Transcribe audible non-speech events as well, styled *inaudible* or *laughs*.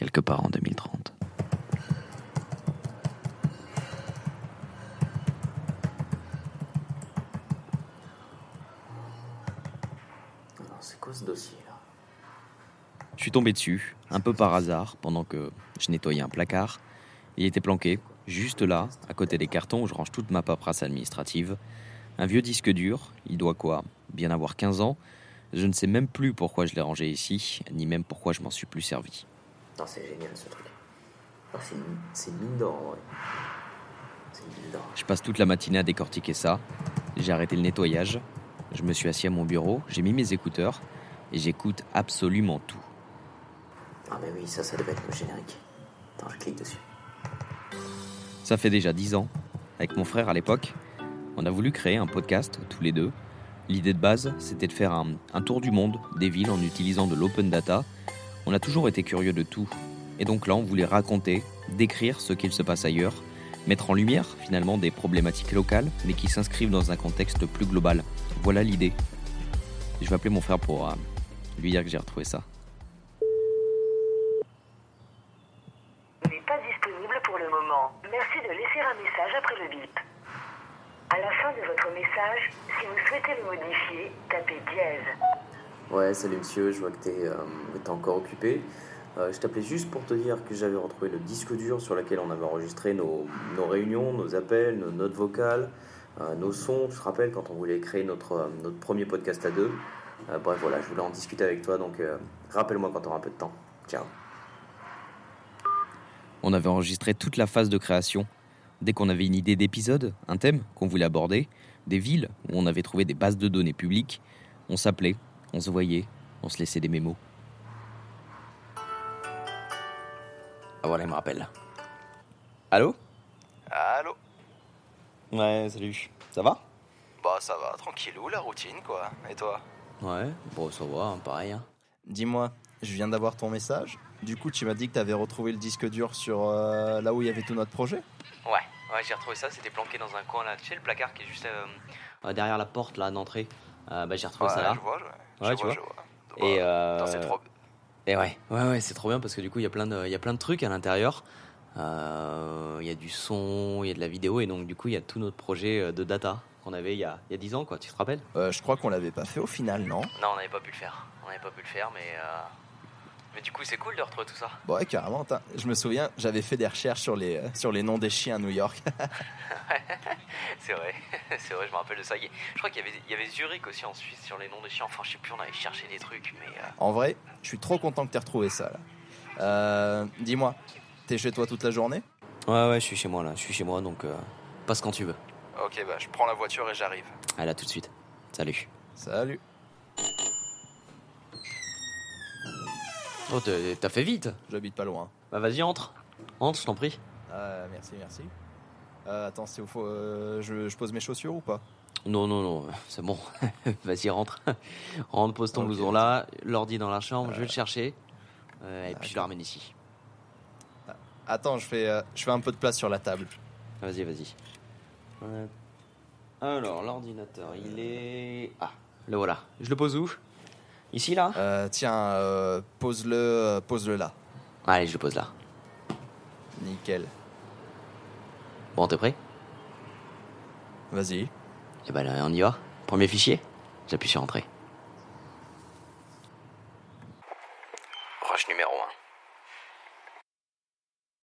quelque part en 2030. C'est quoi ce dossier là? Je suis tombé dessus, un peu par hasard, pendant que je nettoyais un placard. Il était planqué, juste là, à côté des cartons où je range toute ma paperasse administrative. Un vieux disque dur, il doit quoi? Bien avoir 15 ans. Je ne sais même plus pourquoi je l'ai rangé ici, ni même pourquoi je m'en suis plus servi. C'est génial ce truc. C'est mine d'or en vrai. C'est une mine d'or. Je passe toute la matinée à décortiquer ça. J'ai arrêté le nettoyage. Je me suis assis à mon bureau, j'ai mis mes écouteurs et j'écoute absolument tout. Ah, mais oui, ça, ça devait être le générique. Attends, je clique dessus. Ça fait déjà dix ans. Avec mon frère à l'époque, on a voulu créer un podcast tous les deux. L'idée de base, c'était de faire un, un tour du monde des villes en utilisant de l'open data. On a toujours été curieux de tout. Et donc là, on voulait raconter, décrire ce qu'il se passe ailleurs, mettre en lumière finalement des problématiques locales, mais qui s'inscrivent dans un contexte plus global. Voilà l'idée. Je vais appeler mon frère pour euh, lui dire que j'ai retrouvé ça. n'est pas disponible pour le moment. Merci de laisser un message après le bip. À la fin de votre message, si vous souhaitez le modifier, tapez dièse. Ouais, salut monsieur, je vois que t'es euh, t'es encore occupé. Euh, je t'appelais juste pour te dire que j'avais retrouvé le disque dur sur lequel on avait enregistré nos, réunions, nos appels, nos notes vocales, euh, nos sons. Tu te rappelles quand on voulait créer notre, notre premier podcast à deux? Bref, voilà, je voulais en discuter avec toi, donc rappelle-moi quand tu auras un peu de temps. Ciao. On avait enregistré toute la phase de création. Dès qu'on avait une idée d'épisode, un thème qu'on voulait aborder, des villes où on avait trouvé des bases de données publiques, on s'appelait, on se voyait, on se laissait des mémos. Ah voilà, il me rappelle. Allô? Allô? Ouais, salut. Ça va? Bah ça va, tranquillou, la routine quoi. Et toi? Ouais, bon, ça va, hein, pareil. hein. Dis-moi, je viens d'avoir ton message. Du coup, tu m'as dit que t'avais retrouvé le disque dur sur euh, là où il y avait tout notre projet Ouais, ouais, j'ai retrouvé ça, c'était planqué dans un coin là. Tu sais, le placard qui est juste euh, derrière la porte là d'entrée. Euh, bah, j'ai retrouvé ça là. je vois, je, Ouais, je tu vois, vois. je vois. Et, euh, putain, c'est trop... Et ouais, ouais, ouais, c'est trop bien parce que du coup, il y a plein de, il y a plein de trucs à l'intérieur. Euh, Il y a du son, il y a de la vidéo, et donc du coup, il y a tout notre projet euh, de data qu'on avait il y a, il y a 10 ans, quoi. Tu te rappelles? Euh, je crois qu'on l'avait pas fait au final, non? Non, on n'avait pas pu le faire. On n'avait pas pu le faire, mais euh, mais du coup, c'est cool de retrouver tout ça. Bon, ouais, carrément. Je me souviens, j'avais fait des recherches sur les, euh, sur les noms des chiens à New York. *laughs* *laughs* c'est vrai, *laughs* c'est vrai, je me rappelle de ça. Je crois qu'il y avait, il y avait Zurich aussi en Suisse sur les noms des chiens. Enfin, je sais plus, on avait cherché des trucs, mais euh, en vrai, je suis trop content que t'aies retrouvé ça. là. Euh, Dis-moi, t'es chez toi toute la journée? Ouais, ouais, je suis chez moi là. Je suis chez moi, donc euh, passe quand tu veux. Ok, bah je prends la voiture et j'arrive. Allez, à tout de suite. Salut. Salut. Oh, t'as fait vite. J'habite pas loin. Bah vas-y, entre. Entre, je t'en prie. Euh, merci, merci. Euh, attends, c'est au faut, euh, je, je pose mes chaussures ou pas? Non, non, non, *laughs* c'est bon. *laughs* Vas-y, rentre. *laughs* rentre, pose ton Ok. blouson là, l'ordi dans la chambre, je vais le chercher. Euh, et puis je le ramène ici. Attends, je fais, euh, je fais un peu de place sur la table. Vas-y, vas-y. Euh, Alors, l'ordinateur, il est. Ah, le voilà. Je le pose où? Ici, là Euh, tiens, euh, pose-le, euh, pose-le là. Allez, je le pose là. Nickel. Bon, t'es prêt? Vas-y. Eh ben, là, on y va. Premier fichier J'appuie sur Entrée.